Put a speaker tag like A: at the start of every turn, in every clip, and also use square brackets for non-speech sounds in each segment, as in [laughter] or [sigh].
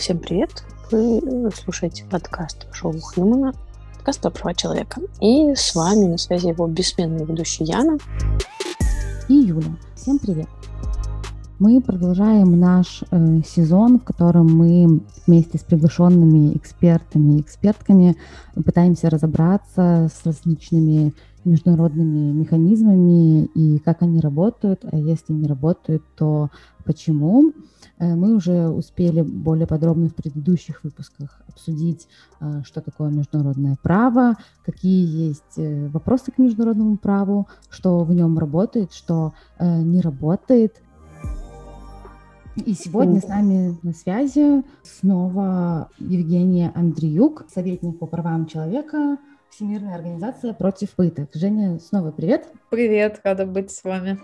A: Всем привет! Вы слушаете подкаст шоу Хьюмана, подкаст про права человека. И с вами на связи его бессменный ведущий Яна.
B: И Юля. Всем привет! Мы продолжаем наш э, сезон, в котором мы вместе с приглашенными экспертами и экспертками пытаемся разобраться с различными международными механизмами и как они работают, а если не работают, то почему. Э, мы уже успели более подробно в предыдущих выпусках обсудить, э, что такое международное право, какие есть э, вопросы к международному праву, что в нем работает, что не работает. И сегодня с нами на связи снова Евгения Андреюк, советник по правам человека, Всемирная организация против пыток. Женя, снова привет.
C: Привет, рада быть с вами.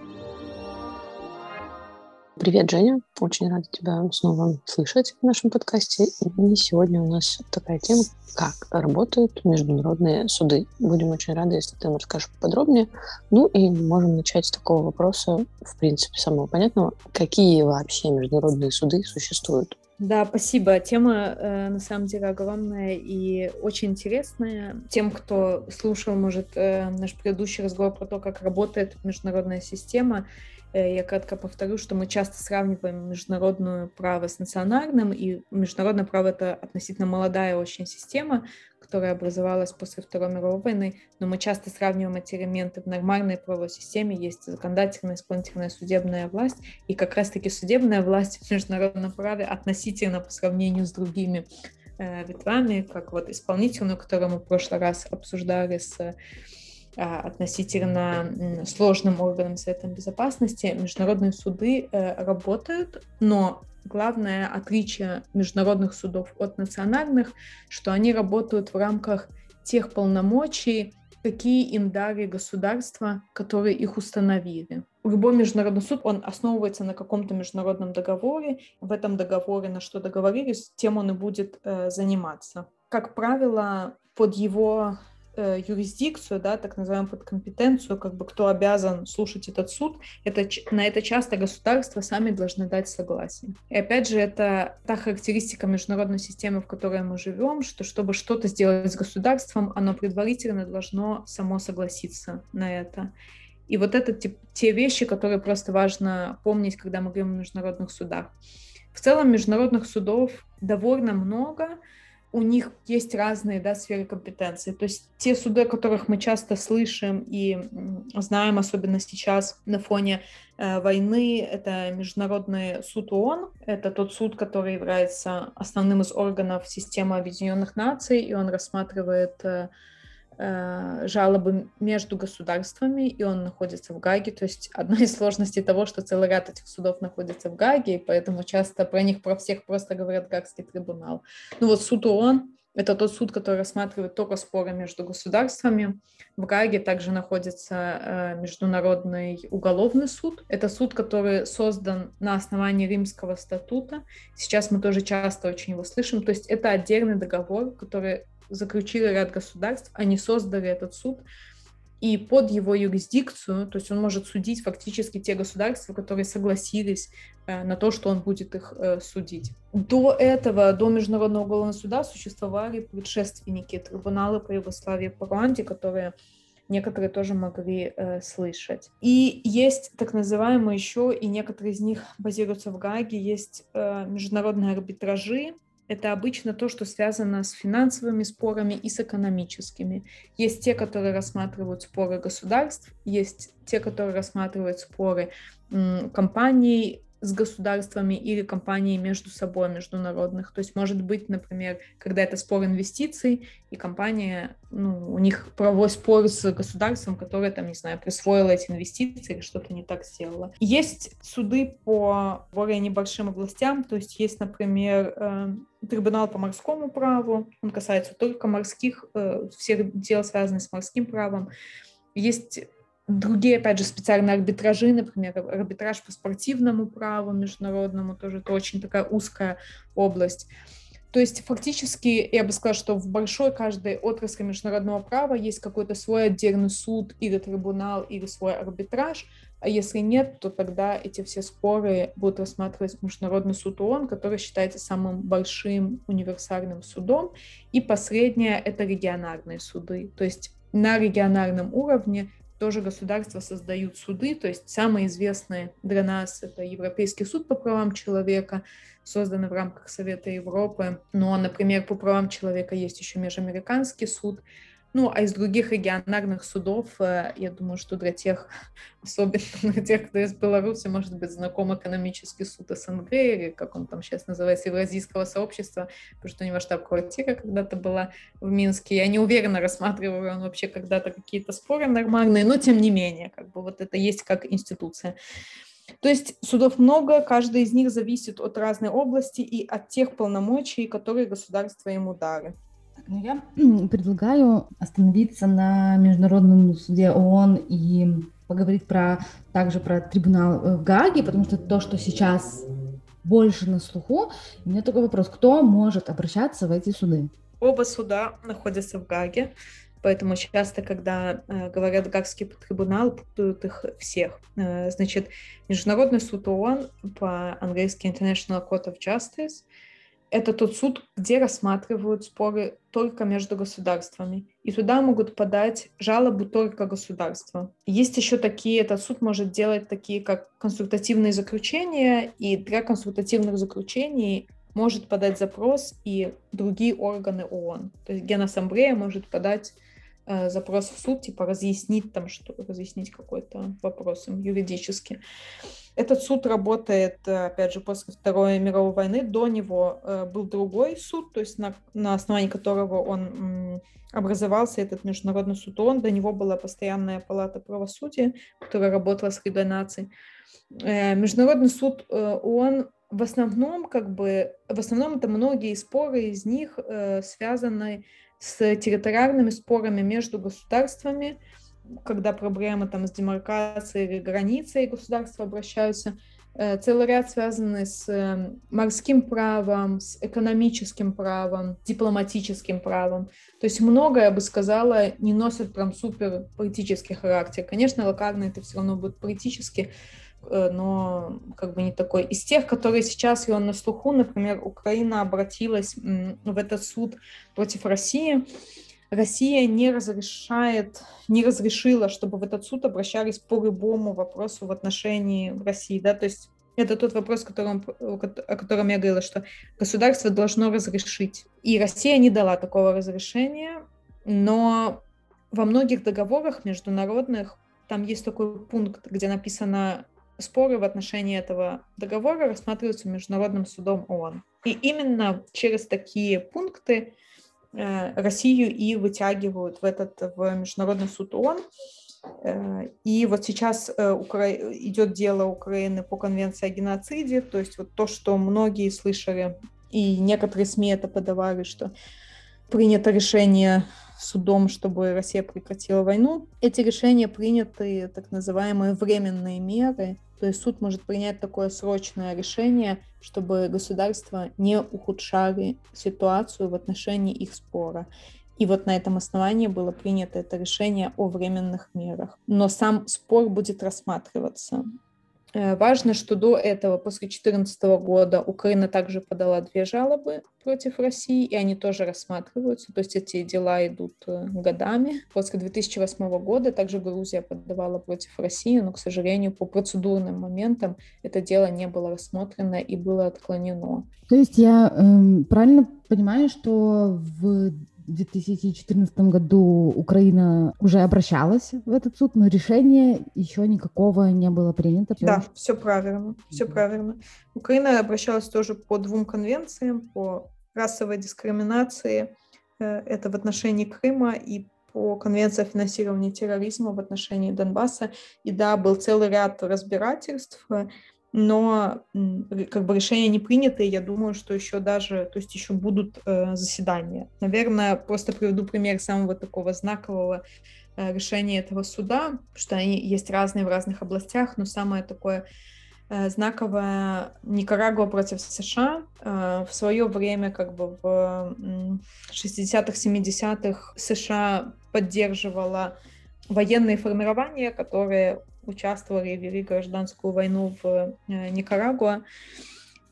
A: Привет, Женя. Очень рада тебя снова слышать в нашем подкасте. И сегодня у нас такая тема, как работают международные суды. Будем очень рады, если ты нам расскажешь подробнее. Ну и можем начать с такого вопроса, в принципе, самого понятного. Какие вообще международные суды существуют?
C: Да, спасибо. Тема э, на самом деле огромная и очень интересная. Тем, кто слушал, может, э, наш предыдущий разговор про то, как работает международная система, я кратко повторю, что мы часто сравниваем международное право с национальным, и международное право — это относительно молодая очень система, которая образовалась после Второй мировой войны, но мы часто сравниваем эти элементы в нормальной правовой системе. Есть законодательная, исполнительная, судебная власть, и как раз-таки судебная власть в международном праве относительно по сравнению с другими э, ветвями, как вот исполнительную, которую мы в прошлый раз обсуждали с а, относительно сложным органам Совета Безопасности международные суды э, работают, но главное отличие международных судов от национальных, что они работают в рамках тех полномочий, какие им дали государства, которые их установили. Любой международный суд, он основывается на каком-то международном договоре. В этом договоре на что договорились, тем он и будет э, заниматься. Как правило, под его э, юрисдикцию, да, так называемую подкомпетенцию, как бы кто обязан слушать этот суд, это, на это часто государства сами должны дать согласие. И опять же, это та характеристика международной системы, в которой мы живем, что чтобы что-то сделать с государством, оно предварительно должно само согласиться на это. И вот это те вещи, которые просто важно помнить, когда мы говорим о международных судах. В целом международных судов довольно много, у них есть разные да, сферы компетенции. То есть те суды, о которых мы часто слышим и знаем, особенно сейчас на фоне э, войны, это Международный суд ООН. Это тот суд, который является основным из органов системы Объединенных Наций, и он рассматривает э, жалобы между государствами, и он находится в Гаге. То есть одна из сложностей того, что целый ряд этих судов находится в Гаге, и поэтому часто про них, про всех просто говорят Гагский трибунал. Ну вот суд ООН — это тот суд, который рассматривает только споры между государствами. В Гаге также находится э, Международный уголовный суд. Это суд, который создан на основании Римского статута. Сейчас мы тоже часто очень его слышим. То есть это отдельный договор, который заключили ряд государств, они создали этот суд, и под его юрисдикцию, то есть он может судить фактически те государства, которые согласились э, на то, что он будет их э, судить. До этого, до Международного уголовного суда существовали предшественники трибунала по Югославии по Руанде, которые некоторые тоже могли э, слышать. И есть так называемые еще, и некоторые из них базируются в Гаге, есть э, международные арбитражи, это обычно то, что связано с финансовыми спорами и с экономическими. Есть те, которые рассматривают споры государств, есть те, которые рассматривают споры компаний, с государствами или компанией между собой международных. То есть может быть, например, когда это спор инвестиций, и компания, ну, у них правовой спор с государством, которое там, не знаю, присвоило эти инвестиции или что-то не так сделало. Есть суды по более небольшим областям, то есть есть, например, э, трибунал по морскому праву, он касается только морских, э, всех дел, связанных с морским правом. Есть Другие, опять же, специальные арбитражи, например, арбитраж по спортивному праву международному, тоже это очень такая узкая область. То есть фактически я бы сказала, что в большой каждой отрасли международного права есть какой-то свой отдельный суд или трибунал или свой арбитраж, а если нет, то тогда эти все споры будут рассматривать Международный суд ООН, который считается самым большим универсальным судом. И последнее — это региональные суды. То есть на региональном уровне тоже государства создают суды, то есть самые известные для нас это Европейский суд по правам человека, созданный в рамках Совета Европы. Но, например, по правам человека есть еще Межамериканский суд, ну, а из других региональных судов, э, я думаю, что для тех, [laughs] особенно для тех, кто из Беларуси, может быть, знаком экономический суд СНГ, или как он там сейчас называется, Евразийского сообщества, потому что у него штаб-квартира когда-то была в Минске. Я не уверена, рассматривал он вообще когда-то какие-то споры нормальные, но тем не менее, как бы вот это есть как институция. То есть судов много, каждый из них зависит от разной области и от тех полномочий, которые государство ему дали.
B: Ну, я предлагаю остановиться на Международном суде ООН и поговорить про, также про трибунал э, в Гааге, потому что то, что сейчас больше на слуху. У меня такой вопрос, кто может обращаться в эти суды?
C: Оба суда находятся в Гаге, поэтому часто, когда э, говорят Гагский трибунал, путают их всех. Э, значит, Международный суд ООН по-английски International Court of Justice — это тот суд, где рассматривают споры только между государствами. И туда могут подать жалобу только государства. Есть еще такие, этот суд может делать такие, как консультативные заключения, и для консультативных заключений может подать запрос и другие органы ООН. То есть Генассамблея может подать запрос в суд, типа разъяснить там что, разъяснить какой-то вопрос им юридически. Этот суд работает, э, опять же, после Второй мировой войны. До него э, был другой суд, то есть на, на основании которого он образовался, этот Международный суд ООН. До него была постоянная палата правосудия, которая работала с наций. Э, Международный суд ООН в основном, как бы, в основном это многие споры из них связаны с территориальными спорами между государствами, когда проблемы там с демаркацией или границей государства обращаются, э, целый ряд связанный с э, морским правом, с экономическим правом, дипломатическим правом. То есть многое, я бы сказала, не носит прям супер политический характер. Конечно, локально это все равно будет политически, но как бы не такой. Из тех, которые сейчас его на слуху, например, Украина обратилась в этот суд против России, Россия не разрешает, не разрешила, чтобы в этот суд обращались по любому вопросу в отношении России, да, то есть это тот вопрос, которым, о котором я говорила, что государство должно разрешить. И Россия не дала такого разрешения, но во многих договорах международных там есть такой пункт, где написано споры в отношении этого договора рассматриваются Международным судом ООН. И именно через такие пункты Э, Россию и вытягивают в этот в международный суд ООН. Э, и вот сейчас э, Укра... идет дело Украины по конвенции о геноциде, то есть вот то, что многие слышали, и некоторые СМИ это подавали, что принято решение судом, чтобы Россия прекратила войну. Эти решения приняты так называемые временные меры, то есть суд может принять такое срочное решение, чтобы государства не ухудшали ситуацию в отношении их спора. И вот на этом основании было принято это решение о временных мерах. Но сам спор будет рассматриваться. Э, важно, что до этого, после 2014 года, Украина также подала две жалобы против России, и они тоже рассматриваются, то есть эти дела идут э, годами. После 2008 года также Грузия подавала против России, но, к сожалению, по процедурным моментам это дело не было рассмотрено и было отклонено.
B: То есть я э, правильно понимаю, что в в 2014 году Украина уже обращалась в этот суд, но решения еще никакого не было принято.
C: Да, все правильно, все правильно. Украина обращалась тоже по двум конвенциям, по расовой дискриминации, э, это в отношении Крыма и по Конвенции о финансировании терроризма в отношении Донбасса. И да, был целый ряд разбирательств, но как бы решения не приняты, я думаю, что еще даже, то есть еще будут э, заседания. Наверное, просто приведу пример самого такого знакового э, решения этого суда, что они есть разные в разных областях, но самое такое э, знаковая Никарагуа против США. Э, в свое время, как бы в 60-х, 70-х США поддерживала военные формирования, которые участвовали вели гражданскую войну в Никарагуа.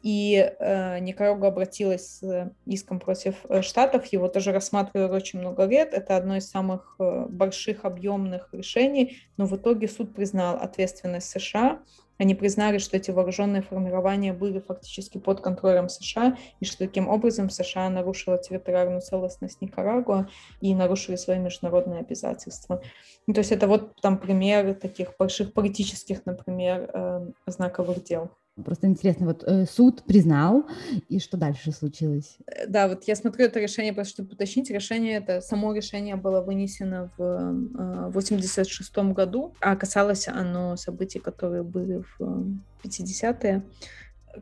C: И э, Никарагуа обратилась с иском против э, Штатов, его тоже рассматривали очень много лет. Это одно из самых э, больших объемных решений, но в итоге суд признал ответственность США. Они признали, что эти вооруженные формирования были фактически под контролем США, и что таким образом США нарушила территориальную целостность Никарагуа и нарушили свои международные обязательства. Ну, то есть это вот там пример таких больших политических, например, э, знаковых дел.
B: Просто интересно, вот э, суд признал, и что дальше случилось?
C: Э, да, вот я смотрю это решение, просто чтобы уточнить, решение это, само решение было вынесено в э, 86 году, а касалось оно событий, которые были в 50-е.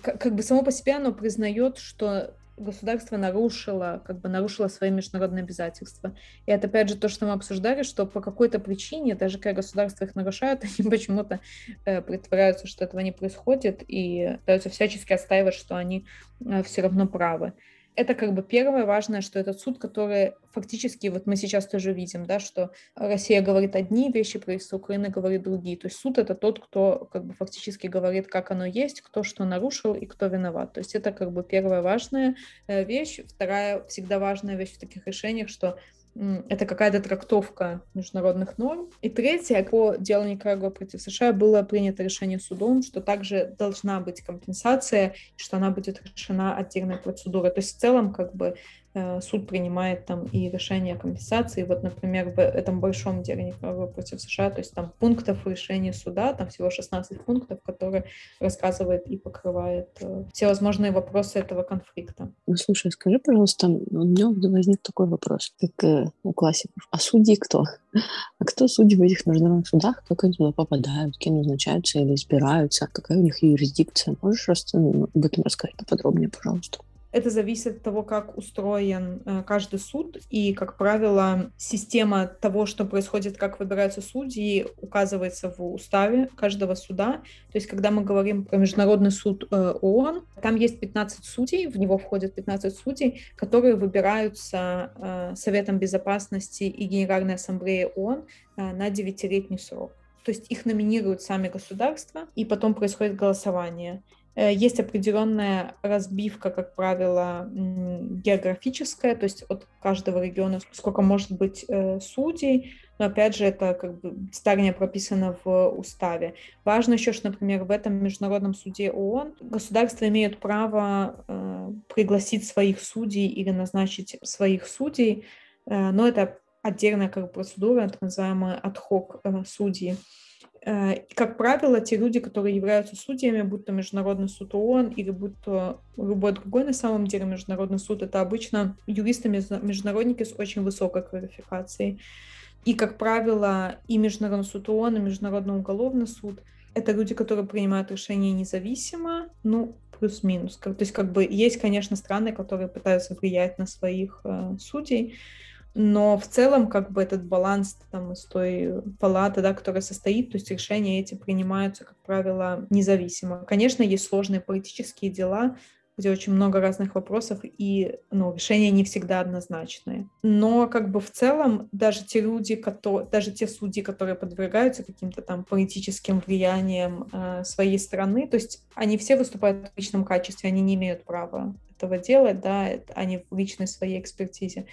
C: Как, как бы само по себе оно признает, что государство нарушило, как бы нарушило свои международные обязательства. И это, опять же, то, что мы обсуждали, что по какой-то причине, даже когда государства их нарушают, [laughs] они почему-то э, притворяются, что этого не происходит, и пытаются всячески отстаивать, что они э, все равно правы это как бы первое важное, что этот суд, который фактически, вот мы сейчас тоже видим, да, что Россия говорит одни вещи, правительство Украины говорит другие. То есть суд это тот, кто как бы фактически говорит, как оно есть, кто что нарушил и кто виноват. То есть это как бы первая важная э, вещь. Вторая всегда важная вещь в таких решениях, что это какая-то трактовка международных норм. И третье, по делу Никарагуа против США было принято решение судом, что также должна быть компенсация, что она будет решена отдельной процедурой. То есть в целом как бы суд принимает там и решение о компенсации. Вот, например, в этом большом деле Никарагуа против США, то есть там пунктов решения суда, там всего 16 пунктов, которые рассказывает и покрывает э, все возможные вопросы этого конфликта.
A: Ну, слушай, скажи, пожалуйста, у меня возник такой вопрос, как э, у классиков. А судьи кто? А кто судьи в этих международных судах? Как они туда попадают? Кем назначаются или избираются? Какая у них юрисдикция? Можешь об этом рассказать поподробнее, пожалуйста?
C: Это зависит от того, как устроен э, каждый суд, и, как правило, система того, что происходит, как выбираются судьи, указывается в уставе каждого суда. То есть, когда мы говорим про Международный суд э, ООН, там есть 15 судей, в него входят 15 судей, которые выбираются э, Советом Безопасности и Генеральной Ассамблеей ООН на девятилетний срок. То есть их номинируют сами государства, и потом происходит голосование. Э, есть определенная разбивка, как правило, географическая, то есть от каждого региона сколько может быть э, судей, но опять же это как бы заранее прописано в уставе. Важно еще, что, например, в этом международном суде ООН государства имеют право э, пригласить своих судей или назначить своих судей, но это отдельная как бы, процедура, так называемая ad-hoc судьи. Э, как правило, те люди, которые являются судьями, будь то Международный суд ООН или будь то любой другой на самом деле Международный суд, это обычно юристы-международники с очень высокой квалификацией. И, как правило, и Международный суд ООН, и Международный уголовный суд — это люди, которые принимают решения независимо, ну, плюс-минус. То есть, как бы, есть, конечно, страны, которые пытаются влиять на своих э, судей, но в целом как бы этот баланс там из той палаты, да, которая состоит, то есть решения эти принимаются, как правило, независимо. Конечно, есть сложные политические дела, где очень много разных вопросов, и ну, решения не всегда однозначные. Но как бы в целом даже те люди, которые, даже те судьи, которые подвергаются каким-то там политическим влиянием э, своей страны, то есть они все выступают в личном качестве, они не имеют права этого делать, да, они в личной своей экспертизе.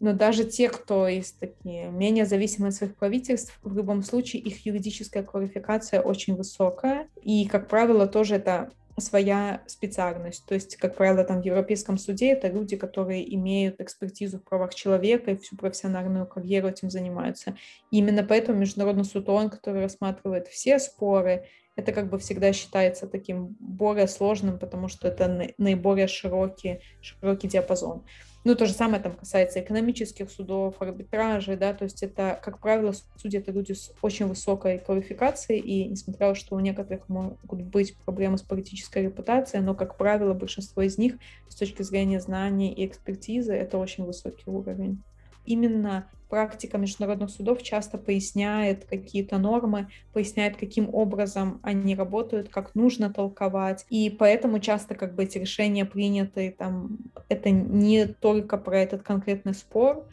C: Но даже те, кто есть такие менее зависимые от своих правительств, в любом случае их юридическая квалификация очень высокая. И, как правило, тоже это своя специальность. То есть, как правило, там в Европейском суде это люди, которые имеют экспертизу в правах человека и всю профессиональную карьеру этим занимаются. И именно поэтому Международный суд ООН, который рассматривает все споры, это как бы всегда считается таким более сложным, потому что это наиболее широкий, широкий диапазон. Ну, то же самое там касается экономических судов, арбитражей, да, то есть это, как правило, судьи это люди с очень высокой квалификацией, и несмотря на то, что у некоторых могут быть проблемы с политической репутацией, но, как правило, большинство из них с точки зрения знаний и экспертизы это очень высокий уровень. Именно практика международных судов часто поясняет какие-то нормы, поясняет, каким образом они работают, как нужно толковать. И поэтому часто как бы эти решения приняты, там, это не только про этот конкретный спор,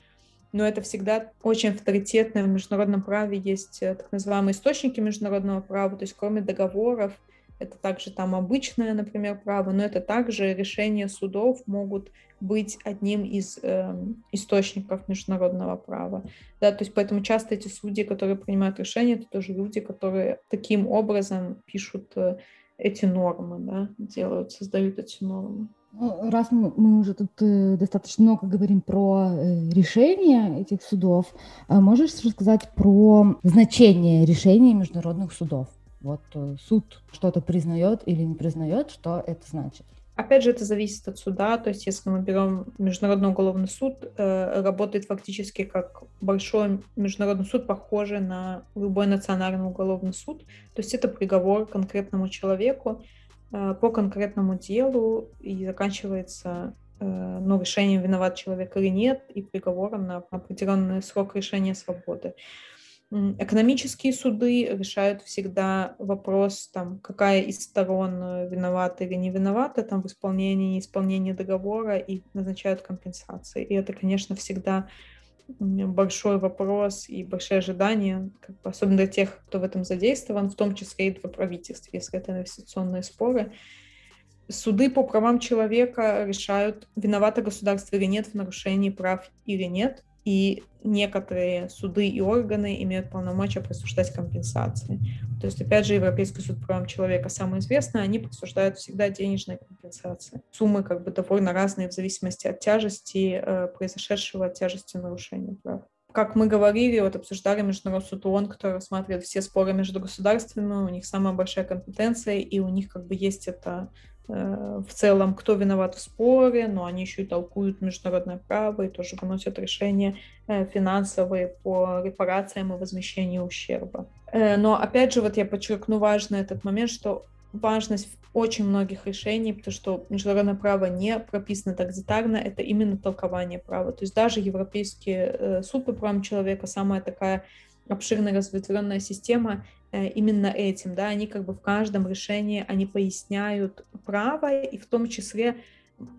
C: но это всегда очень авторитетно. В международном праве есть э, так называемые источники международного права, то есть кроме договоров, это также там обычное, например, право, но это также решения судов могут быть одним из э, источников международного права. Да, то есть поэтому часто эти судьи, которые принимают решения, это тоже люди, которые таким образом пишут э, эти нормы, да, делают, создают эти нормы.
B: Ну, раз мы уже тут э, достаточно много говорим про э, решения этих судов, а можешь рассказать про значение решений международных судов? Вот э, суд что-то признает или не признает, что это значит?
C: Опять же, это зависит от суда. То есть, если мы берем Международный уголовный суд, э, работает фактически как большой международный суд, похожий на любой национальный уголовный суд. То есть, это приговор конкретному человеку э, по конкретному делу и заканчивается э, ну, решением, виноват человек или нет, и приговором на определенный срок решения свободы. Экономические суды решают всегда вопрос, там, какая из сторон э, виновата или не виновата там, в исполнении, неисполнении договора и назначают компенсации. И это, конечно, всегда большой вопрос и большие ожидания, как бы, особенно для тех, кто в этом задействован, в том числе и для правительства, если это инвестиционные споры. Суды по правам человека решают, виновато государство или нет в нарушении прав или нет и некоторые суды и органы имеют полномочия присуждать компенсации. То есть, опять же, Европейский суд по правам человека самый известный, они присуждают всегда денежные компенсации. Суммы как бы довольно разные в зависимости от тяжести э, произошедшего, от тяжести нарушения прав. Как мы говорили, вот обсуждали Международный суд ООН, который рассматривает все споры между государствами, у них самая большая компетенция, и у них как бы есть это в целом, кто виноват в споре, но они еще и толкуют международное право и тоже выносят решения э, финансовые по репарациям и возмещению ущерба. Э, но опять же, вот я подчеркну важный этот момент, что важность очень многих решений, потому что международное право не прописано так детально, это именно толкование права. То есть даже Европейский суд по правам человека, самая такая обширная разветвленная система э, именно этим, да, они как бы в каждом решении, они поясняют право и в том числе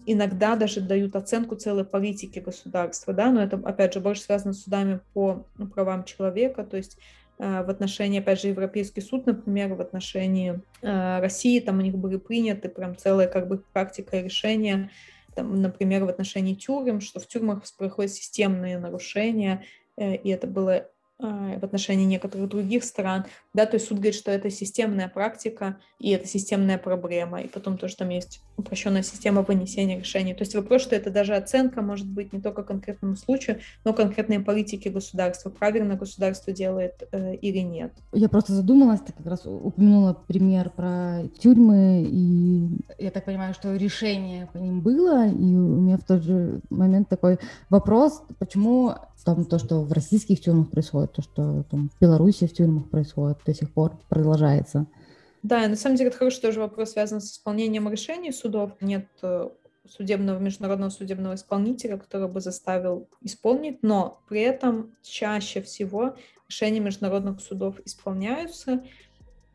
C: иногда даже дают оценку целой политики государства, да, но это, опять же, больше связано с судами по ну, правам человека, то есть э, в отношении, опять же, Европейский суд, например, в отношении э, России, там у них были приняты прям целая как бы практика и решения, там, например, в отношении тюрем, что в тюрьмах происходят системные нарушения, и это было в отношении некоторых других стран, да, то есть суд говорит, что это системная практика и это системная проблема, и потом тоже там есть упрощенная система вынесения решений. То есть вопрос, что это даже оценка может быть не только конкретному случаю, но конкретной политики государства, правильно государство делает э, или нет.
B: Я просто задумалась, ты как раз упомянула пример про тюрьмы, и я так понимаю, что решение по ним было, и у меня в тот же момент такой вопрос, почему там то, что в российских тюрьмах происходит, то, что там в Беларуси в тюрьмах происходит, до сих пор продолжается.
C: Да, на самом деле это хороший тоже вопрос, связан с исполнением решений судов. Нет э, судебного, международного судебного исполнителя, который бы заставил исполнить, но при этом чаще всего решения международных судов исполняются,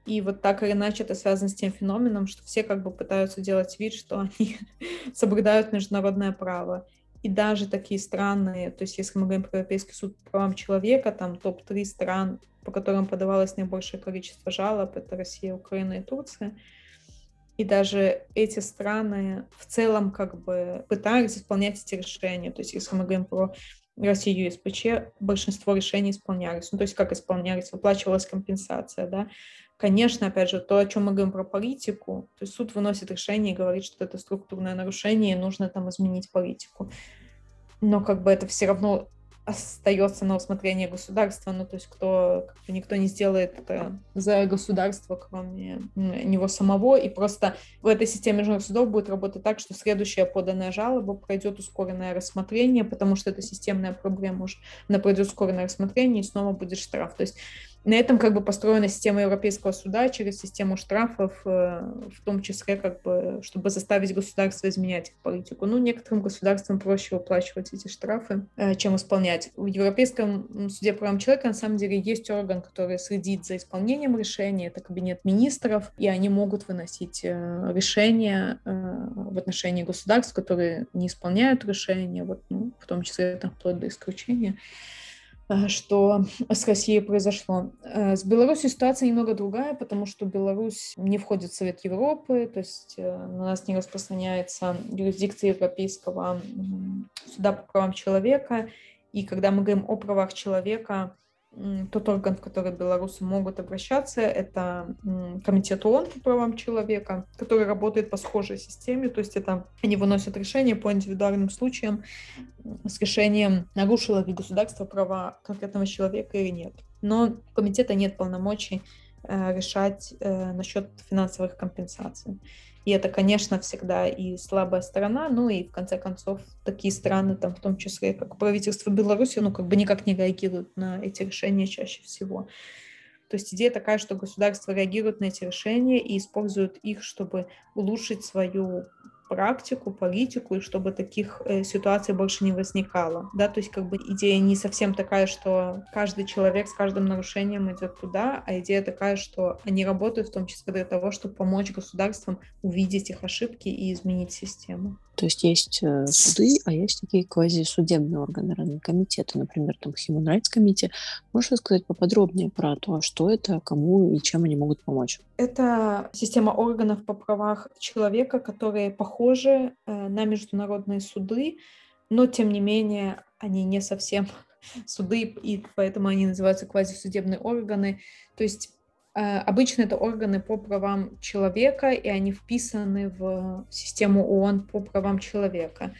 C: и вот так или иначе это связано с тем феноменом, что все как бы пытаются делать вид, что они [laughs] соблюдают международное право. И даже такие страны, то есть если мы говорим про Европейский суд по правам человека, там топ-3 стран, по которым подавалось наибольшее количество жалоб, это Россия, Украина и Турция. И даже эти страны в целом как бы пытались исполнять эти решения. То есть если мы говорим про Россию и СПЧ, большинство решений исполнялись. Ну, то есть как исполнялись, выплачивалась компенсация, да. Конечно, опять же, то, о чем мы говорим про политику, то есть суд выносит решение и говорит, что это структурное нарушение, и нужно там изменить политику. Но как бы это все равно остается на усмотрение государства, ну то есть кто как бы никто не сделает это за государство, кроме него самого, и просто в этой системе международных судов будет работать так, что следующая поданная жалоба пройдет ускоренное рассмотрение, потому что это системная проблема уже, она пройдет ускоренное рассмотрение, и снова будет штраф. То есть на этом как бы построена система Европейского суда через систему штрафов, э, в том числе как бы, чтобы заставить государство изменять их политику. Ну, некоторым государствам проще выплачивать эти штрафы, э, чем исполнять. В Европейском суде прав человека на самом деле есть орган, который следит за исполнением решений, это кабинет министров, и они могут выносить э, решения в отношении государств, которые не исполняют решения, вот, ну, в том числе это вплоть до исключения. Э, что с Россией произошло. Э, с Беларусью ситуация немного другая, потому что Беларусь не входит в Совет Европы, то есть э, на нас не распространяется юрисдикция Европейского суда по правам человека. И когда мы говорим о правах человека, тот орган, в который белорусы могут обращаться, это Комитет ООН по правам человека, который работает по схожей системе, то есть это они выносят решение по индивидуальным случаям с решением, нарушило ли государство права конкретного человека или нет. Но у комитета нет полномочий э, решать э, насчет финансовых компенсаций. И это, конечно, всегда и слабая сторона, ну и в конце концов такие страны, там в том числе как правительство Беларуси, ну как бы никак не реагируют на эти решения чаще всего. То есть идея такая, что государство реагирует на эти решения и использует их, чтобы улучшить свою практику, политику, и чтобы таких э, ситуаций больше не возникало. Да, то есть как бы идея не совсем такая, что каждый человек с каждым нарушением идет туда, а идея такая, что они работают в том числе для того, чтобы помочь государствам увидеть их ошибки и изменить систему.
A: То есть есть э, суды, а есть такие квазисудебные органы, разные комитеты, например, там Human Rights Committee. Можешь рассказать поподробнее про то, что это, кому и чем они могут помочь?
C: Это система органов по правах человека, которые похожи э, на международные суды, но тем не менее они не совсем [laughs] суды, и поэтому они называются квазисудебные органы. То есть Э, обычно это органы по правам человека, и они вписаны в систему ООН по правам человека.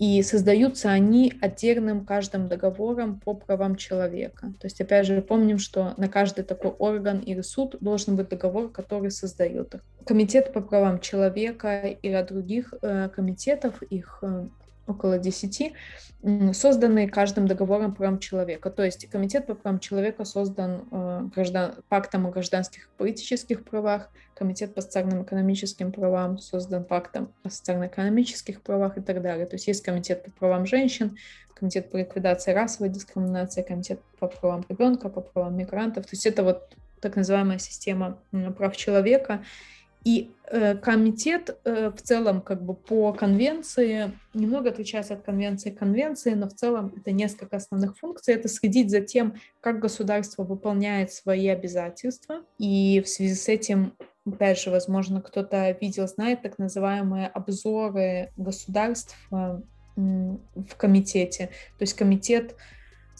C: И создаются они отдельным каждым договором по правам человека. То есть, опять же, помним, что на каждый такой орган или суд должен быть договор, который создает их. Комитет по правам человека и ряд других э, комитетов, их э, около 10, созданные каждым договором правам человека. То есть Комитет по правам человека создан э, граждан, пактом о гражданских и политических правах, Комитет по социальным экономическим правам создан пактом о социально-экономических правах и так далее. То есть есть Комитет по правам женщин, Комитет по ликвидации расовой дискриминации, Комитет по правам ребенка, по правам мигрантов. То есть это вот так называемая система прав человека. И э, комитет э, в целом как бы по конвенции немного отличается от конвенции конвенции, но в целом это несколько основных функций. Это следить за тем, как государство выполняет свои обязательства. И в связи с этим, опять же, возможно, кто-то видел, знает так называемые обзоры государств э, в комитете. То есть комитет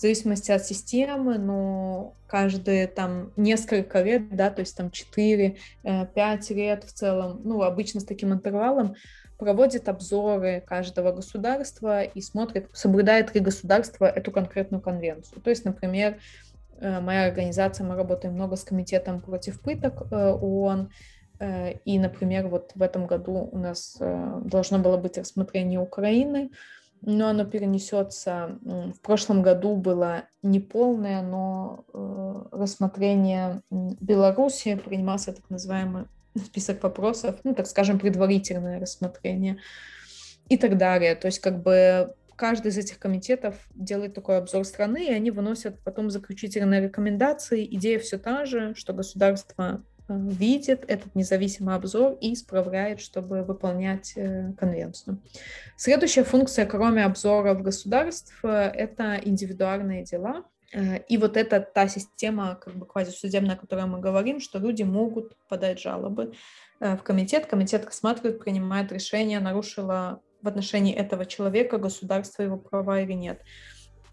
C: зависимости от системы, но каждые там несколько лет, да, то есть там 4-5 э, лет в целом, ну, обычно с таким интервалом, проводит обзоры каждого государства и смотрит, соблюдает ли государство эту конкретную конвенцию. То есть, например, э, моя организация, мы работаем много с комитетом против пыток э, ООН, и, например, вот в этом году у нас должно было быть рассмотрение Украины, но оно перенесется. В прошлом году было неполное, но э, рассмотрение Беларуси принимался так называемый список вопросов, ну, так скажем, предварительное рассмотрение и так далее. То есть как бы каждый из этих комитетов делает такой обзор страны, и они выносят потом заключительные рекомендации. Идея все та же, что государство видит этот независимый обзор и исправляет, чтобы выполнять э, конвенцию. Следующая функция, кроме обзоров государств, э, это индивидуальные дела. И вот это та система, как бы квазисудебная, о которой мы говорим, что люди могут подать жалобы в комитет. Комитет рассматривает, принимает решение, нарушило в отношении этого человека государство его права или нет.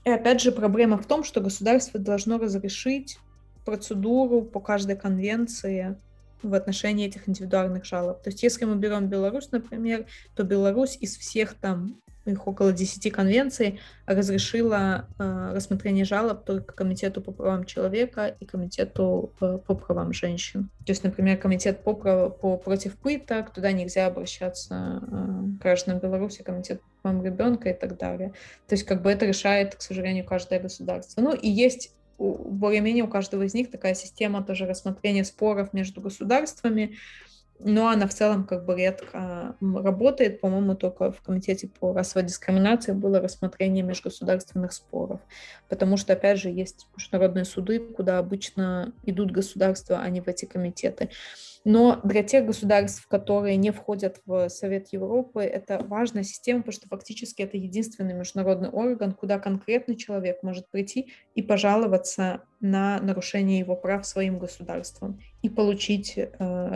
C: И опять же, проблема в том, что государство должно разрешить процедуру по каждой конвенции в отношении этих индивидуальных жалоб. То есть если мы берем Беларусь, например, то Беларусь из всех там их около 10 конвенций разрешила э, рассмотрение жалоб только Комитету по правам человека и Комитету э, по правам женщин. То есть, например, Комитет по, прав... по против пыток, туда нельзя обращаться э, гражданам Беларуси, Комитет по правам ребенка и так далее. То есть, как бы это решает, к сожалению, каждое государство. Ну и есть более-менее у каждого из них такая система тоже рассмотрения споров между государствами, но она в целом как бы редко работает. По-моему, только в Комитете по расовой дискриминации было рассмотрение межгосударственных споров, потому что, опять же, есть международные суды, куда обычно идут государства, а не в эти комитеты. Но для тех государств, которые не входят в Совет Европы, это важная система, потому что фактически это единственный международный орган, куда конкретный человек может прийти и пожаловаться на нарушение его прав своим государством и получить э,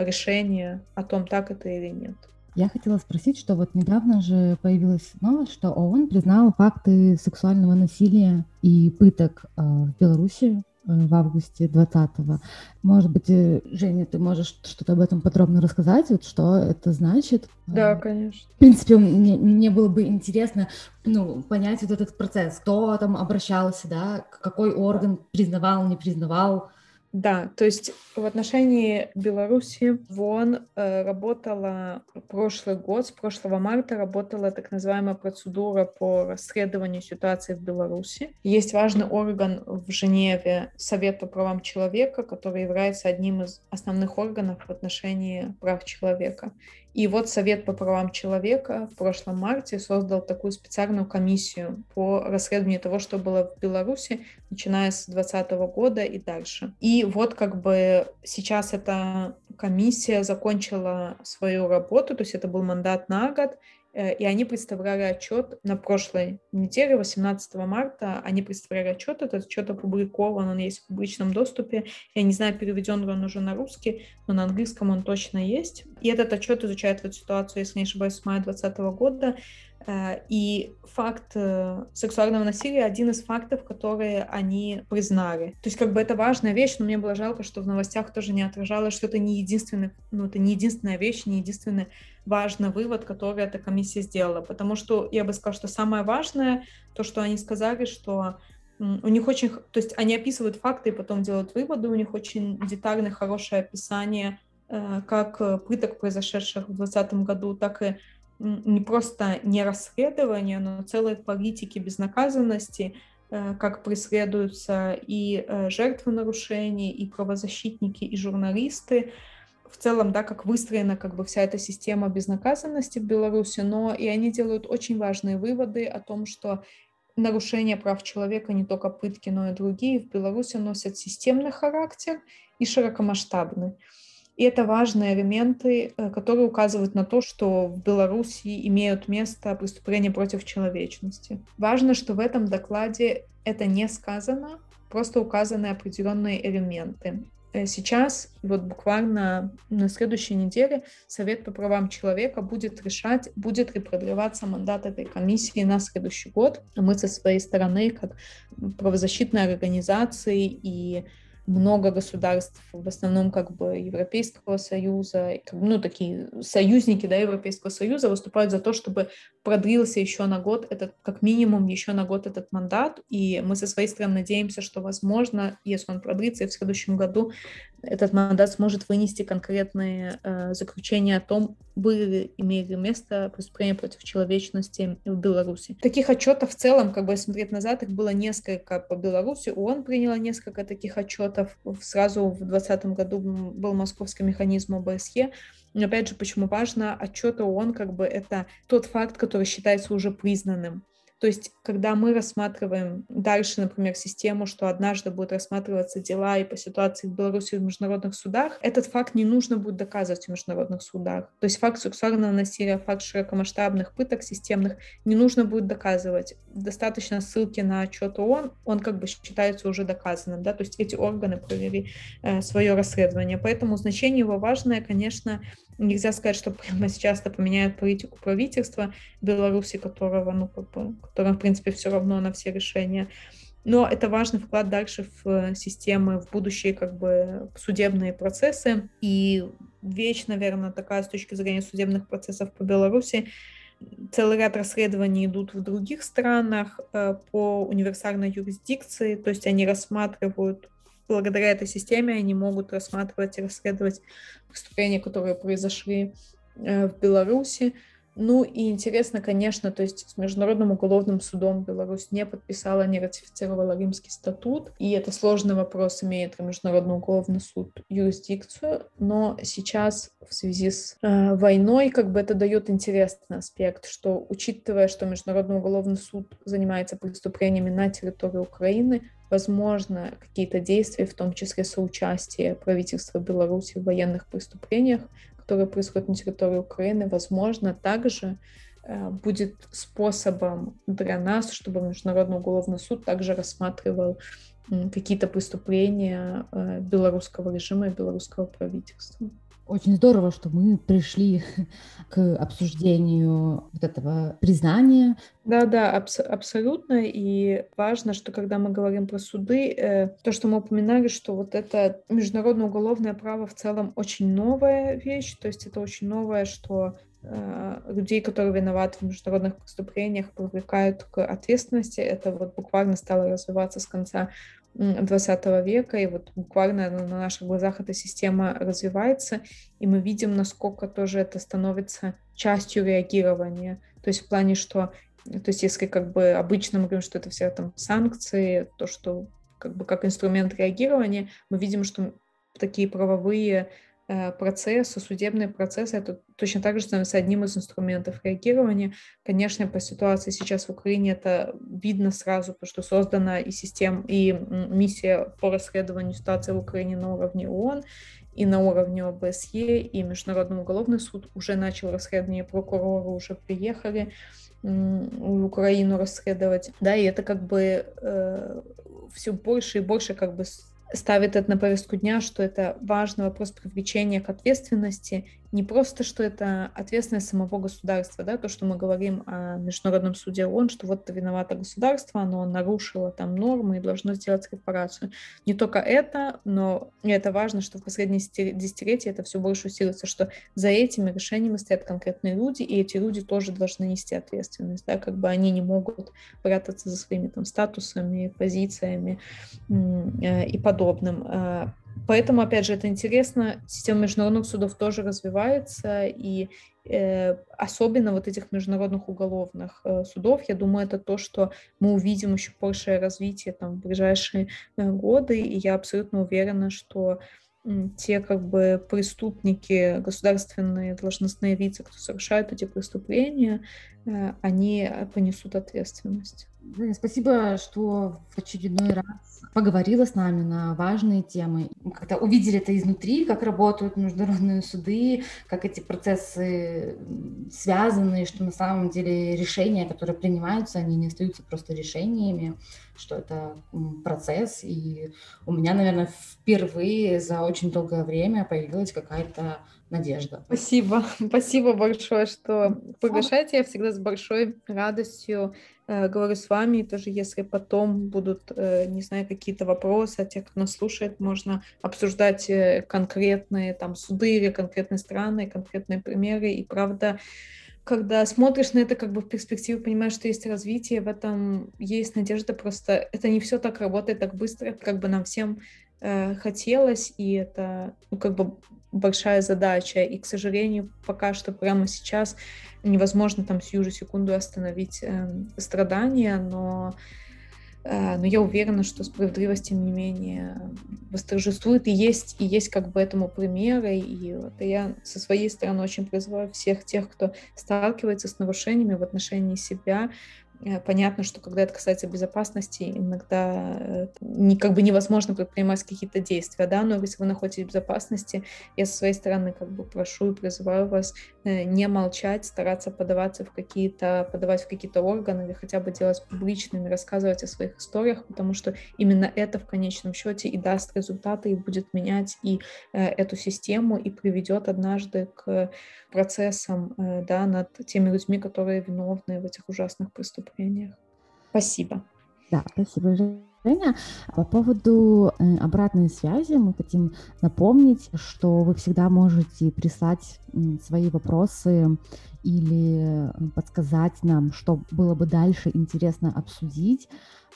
C: решение о том, так это или нет.
B: Я хотела спросить, что вот недавно же появилась новость, что ООН признала факты сексуального насилия и пыток э, в Беларуси в августе 20-го. Может быть, э, Женя, ты можешь что-то об этом подробно рассказать, вот что это значит?
C: Да, конечно.
B: В принципе, мне, мне было бы интересно ну, понять вот этот процесс, кто там обращался, да, какой орган признавал, не признавал,
C: да, то есть в отношении Беларуси ВОН э, работала прошлый год, с прошлого марта работала так называемая процедура по расследованию ситуации в Беларуси. Есть важный орган в Женеве, Совет по правам человека, который является одним из основных органов в отношении прав человека. И вот Совет по правам человека в прошлом марте создал такую специальную комиссию по расследованию того, что было в Беларуси, начиная с 2020 года и дальше. И вот как бы сейчас эта комиссия закончила свою работу, то есть это был мандат на год, и они представляли отчет на прошлой неделе, 18 марта, они представляли отчет, этот отчет опубликован, он есть в публичном доступе, я не знаю, переведен ли он уже на русский, но на английском он точно есть. И этот отчет изучает эту ситуацию, если не ошибаюсь, с мая 2020 года, Э, и факт э, сексуального насилия один из фактов, которые они признали. То есть как бы это важная вещь, но мне было жалко, что в новостях тоже не отражалось, что это не единственный, ну это не единственная вещь, не единственный важный вывод, который эта комиссия сделала. Потому что я бы сказала, что самое важное, то, что они сказали, что у них очень, то есть они описывают факты и потом делают выводы, у них очень детальное, хорошее описание э, как пыток, произошедших в 2020 году, так и не просто не расследование, но целой политики безнаказанности, э, как преследуются и э, жертвы нарушений, и правозащитники, и журналисты. В целом, да, как выстроена как бы вся эта система безнаказанности в Беларуси, но и они делают очень важные выводы о том, что нарушения прав человека, не только пытки, но и другие, в Беларуси носят системный характер и широкомасштабный. И это важные элементы, э, которые указывают на то, что в Беларуси имеют место преступления против человечности. Важно, что в этом докладе это не сказано, просто указаны определенные элементы. Э, сейчас, вот буквально на следующей неделе, Совет по правам человека будет решать, будет ли продлеваться мандат этой комиссии на следующий год. Мы со своей стороны, как правозащитные организации и много государств, в основном как бы Европейского Союза, ну, такие союзники да, Европейского Союза выступают за то, чтобы продлился еще на год этот, как минимум еще на год этот мандат, и мы со своей стороны надеемся, что возможно, если он продлится, и в следующем году этот мандат сможет вынести конкретные э, заключения о том, были, имели место преступления против человечности в Беларуси. Таких отчетов в целом, как бы смотреть назад, их было несколько по Беларуси. ООН приняла несколько таких отчетов. Сразу в 2020 году был московский механизм ОБСЕ. Но опять же, почему важно, отчеты ООН как бы это тот факт, который считается уже признанным. То есть, когда мы рассматриваем дальше, например, систему, что однажды будут рассматриваться дела и по ситуации в Беларуси в международных судах, этот факт не нужно будет доказывать в международных судах. То есть факт сексуального насилия, факт широкомасштабных пыток системных не нужно будет доказывать. Достаточно ссылки на отчет ООН, он как бы считается уже доказанным, да, то есть эти органы провели э, свое расследование. Поэтому значение его важное, конечно, Нельзя сказать, что прямо сейчас это поменяет политику правительства Беларуси, которого, ну, как бы, которому, в принципе, все равно на все решения. Но это важный вклад дальше в э, системы, в будущие как бы судебные процессы. И вещь, наверное, такая с точки зрения судебных процессов по Беларуси. Целый ряд расследований идут в других странах э, по универсальной юрисдикции, то есть они рассматривают благодаря этой системе они могут рассматривать и расследовать преступления, которые произошли э, в Беларуси. Ну и интересно, конечно, то есть с Международным уголовным судом Беларусь не подписала, не ратифицировала Римский статут, и это сложный вопрос, имеет Международный уголовный суд юрисдикцию, но сейчас в связи с э, войной как бы это дает интересный аспект, что учитывая, что Международный уголовный суд занимается преступлениями на территории Украины, возможно, какие-то действия, в том числе соучастие правительства Беларуси в военных преступлениях, которые происходят на территории Украины, возможно, также э, будет способом для нас, чтобы Международный уголовный суд также рассматривал какие-то преступления э, белорусского режима и белорусского правительства.
B: Очень здорово, что мы пришли [laughs] к обсуждению вот этого признания.
C: Да, да, абс- абсолютно. И важно, что когда мы говорим про суды, э, то, что мы упоминали, что вот это международное уголовное право в целом очень новая вещь, то есть это очень новое, что э, людей, которые виноваты в международных преступлениях, привлекают к ответственности. Это вот буквально стало развиваться с конца 20 века, и вот буквально на наших глазах эта система развивается, и мы видим, насколько тоже это становится частью реагирования. То есть в плане, что, то есть если как бы обычно мы говорим, что это все там санкции, то, что как бы как инструмент реагирования, мы видим, что такие правовые процессы, судебные процессы, это точно так же становится одним из инструментов реагирования. Конечно, по ситуации сейчас в Украине это видно сразу, потому что создана и система, и миссия по расследованию ситуации в Украине на уровне ООН, и на уровне ОБСЕ, и Международный уголовный суд уже начал расследование, прокуроры уже приехали в Украину расследовать, да, и это как бы э, все больше и больше как бы ставит это на повестку дня, что это важный вопрос привлечения к ответственности не просто, что это ответственность самого государства, да, то, что мы говорим о Международном суде ООН, что вот это виновато государство, оно нарушило там нормы и должно сделать репарацию. Не только это, но и это важно, что в последние десятилетия это все больше усилится, что за этими решениями стоят конкретные люди, и эти люди тоже должны нести ответственность, да, как бы они не могут прятаться за своими там статусами, позициями э, и подобным. Поэтому, опять же, это интересно. Система международных судов тоже развивается, и э, особенно вот этих международных уголовных э, судов, я думаю, это то, что мы увидим еще большее развитие там, в ближайшие э, годы, и я абсолютно уверена, что те как бы преступники, государственные должностные лица, кто совершают эти преступления, они понесут ответственность.
B: Спасибо, что в очередной раз поговорила с нами на важные темы. Мы как-то увидели это изнутри, как работают международные суды, как эти процессы связаны, что на самом деле решения, которые принимаются, они не остаются просто решениями, что это процесс. И у меня, наверное, впервые за очень долгое время появилась какая-то надежда.
C: Спасибо. [laughs] Спасибо большое, что приглашаете. Я всегда с большой радостью э, говорю с вами. И тоже если потом будут, э, не знаю, какие-то вопросы, а те, кто нас слушает, можно обсуждать э, конкретные там суды или конкретные страны, конкретные примеры. И правда, когда смотришь на это как бы в перспективе, понимаешь, что есть развитие, в этом есть надежда, просто это не все так работает так быстро, как бы нам всем э, хотелось, и это ну, как бы большая задача, и, к сожалению, пока что прямо сейчас невозможно там сию же секунду остановить э, страдания, но Э, но я уверена, что справедливость, тем не менее, восторжествует, и есть, и есть как бы этому примеры, и вот я со своей стороны очень призываю всех тех, кто сталкивается с нарушениями в отношении себя, понятно, что когда это касается безопасности, иногда э, не, как бы невозможно предпринимать какие-то действия, да, но если вы находитесь в безопасности, я со своей стороны как бы прошу и призываю вас э, не молчать, стараться подаваться в какие-то, подавать в какие-то органы или хотя бы делать публичными, рассказывать о своих историях, потому что именно это в конечном счете и даст результаты, и будет менять и эту систему, и приведет однажды к процессам, да, над теми людьми, которые виновны в этих ужасных преступлениях преступлениях. Спасибо.
B: Да, спасибо, Женя. По поводу э, обратной связи мы хотим напомнить, что вы всегда можете прислать свои вопросы или подсказать нам, что было бы дальше интересно обсудить,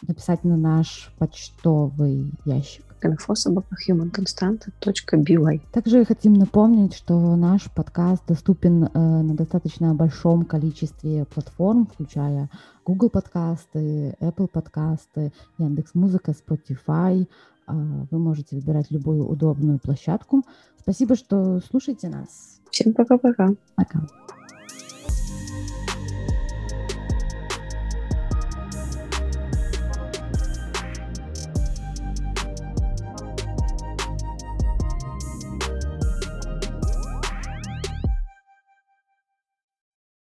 B: написать на наш почтовый ящик
A: info собака humanconstant.by.
B: Также хотим напомнить, что наш подкаст доступен э, на достаточно большом количестве платформ, включая Google подкасты, Apple подкасты, Яндекс.Музыка, Spotify. Э, вы можете выбирать любую удобную площадку. Спасибо, что слушаете нас.
A: Всем пока-пока.
B: Пока. -пока. пока.